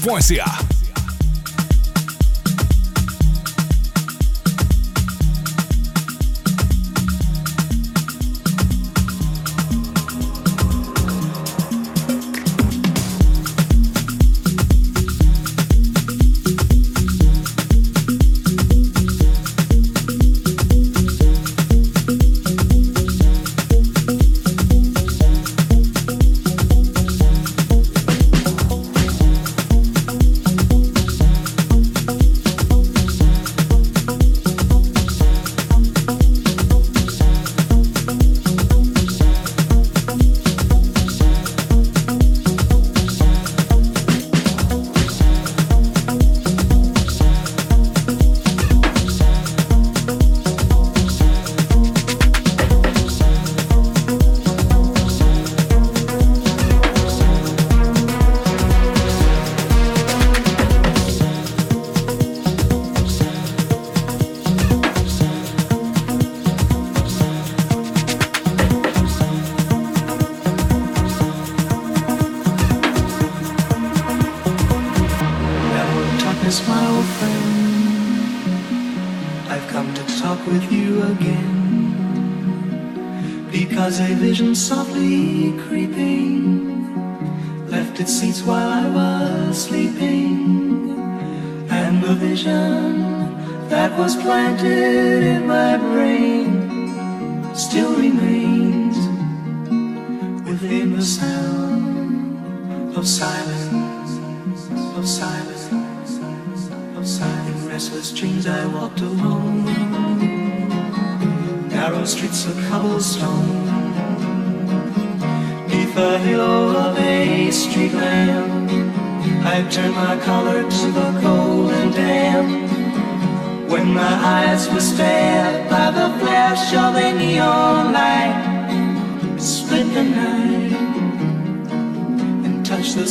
djradio.ca was planted in my brain.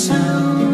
sound.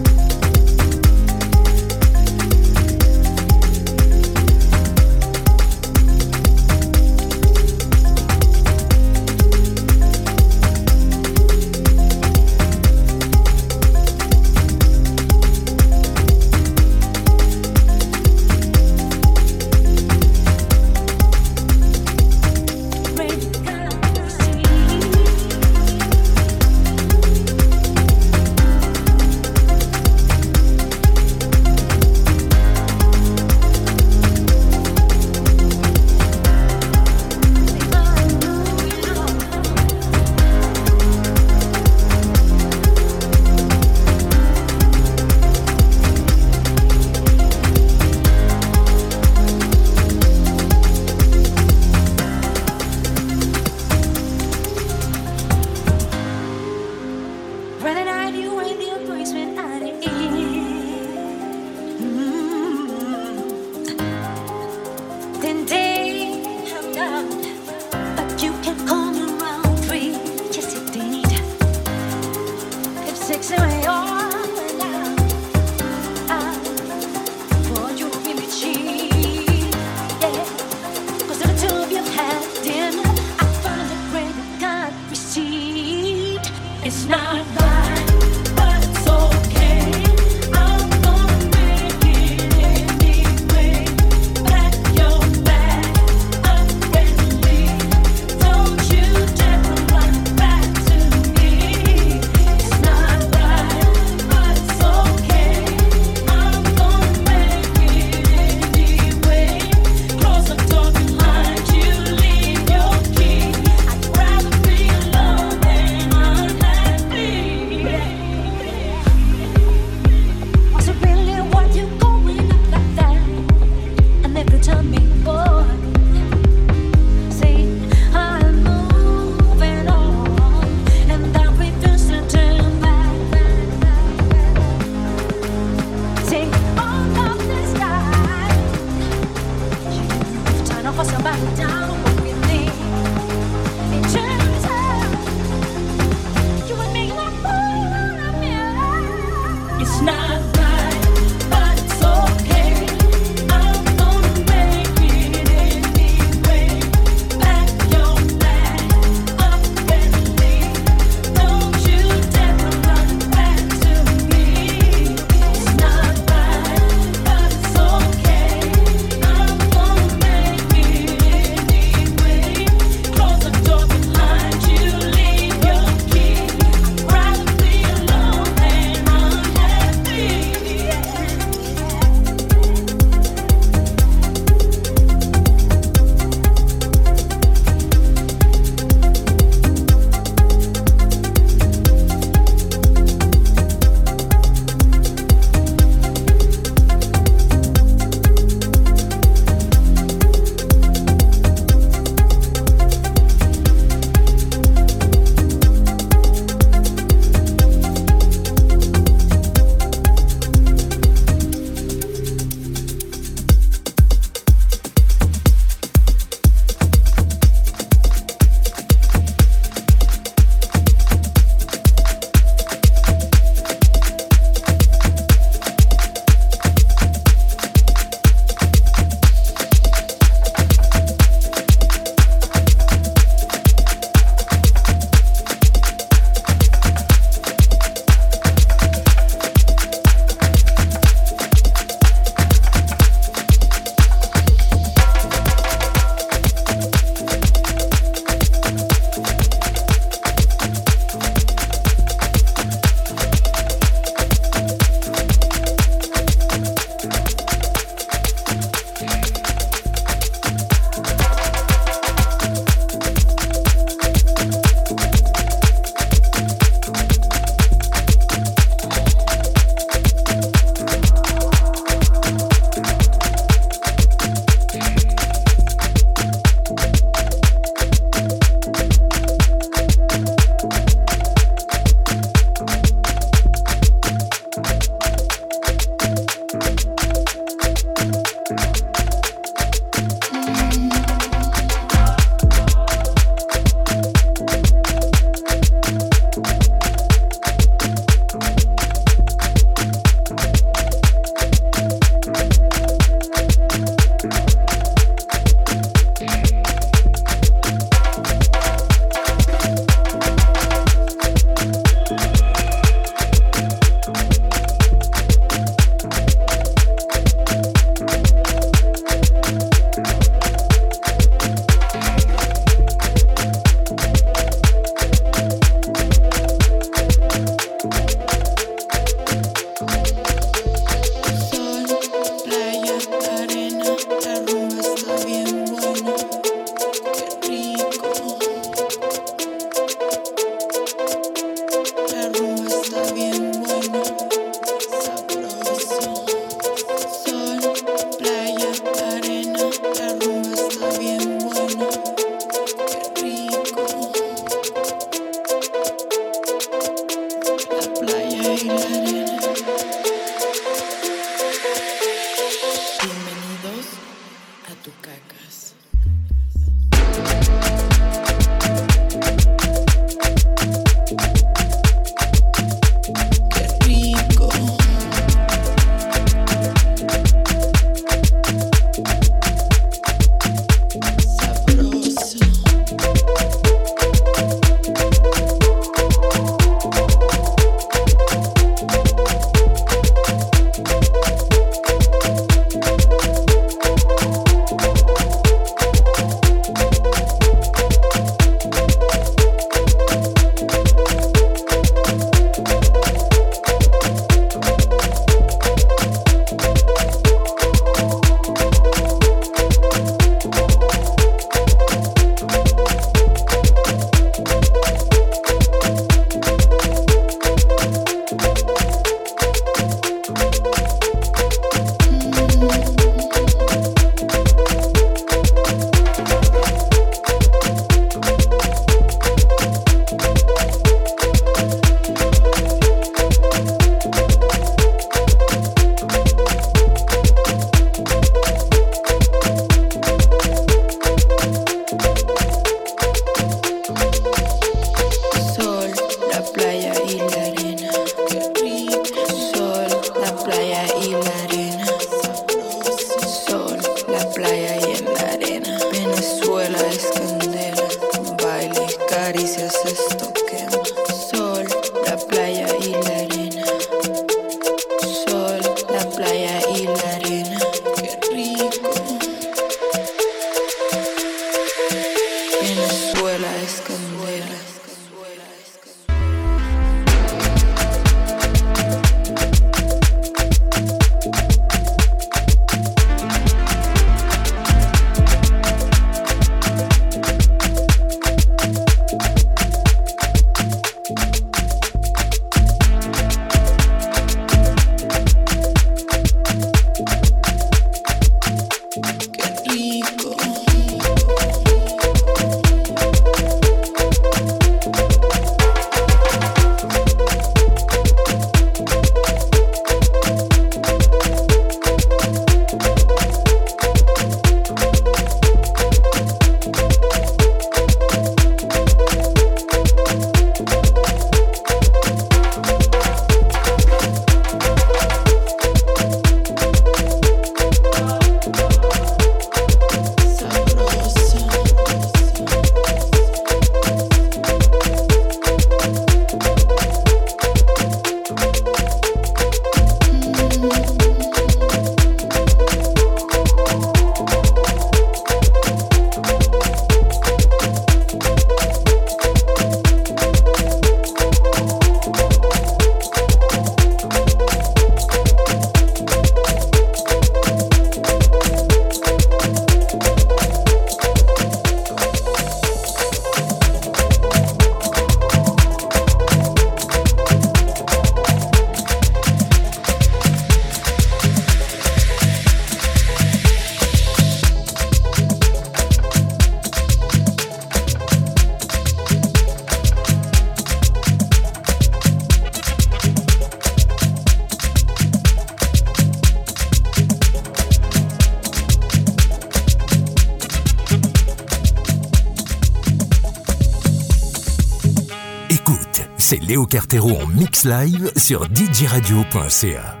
Léo Cartero en mix live sur djradio.ca.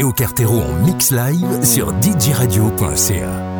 Léo Cartero en mix live sur djradio.ca.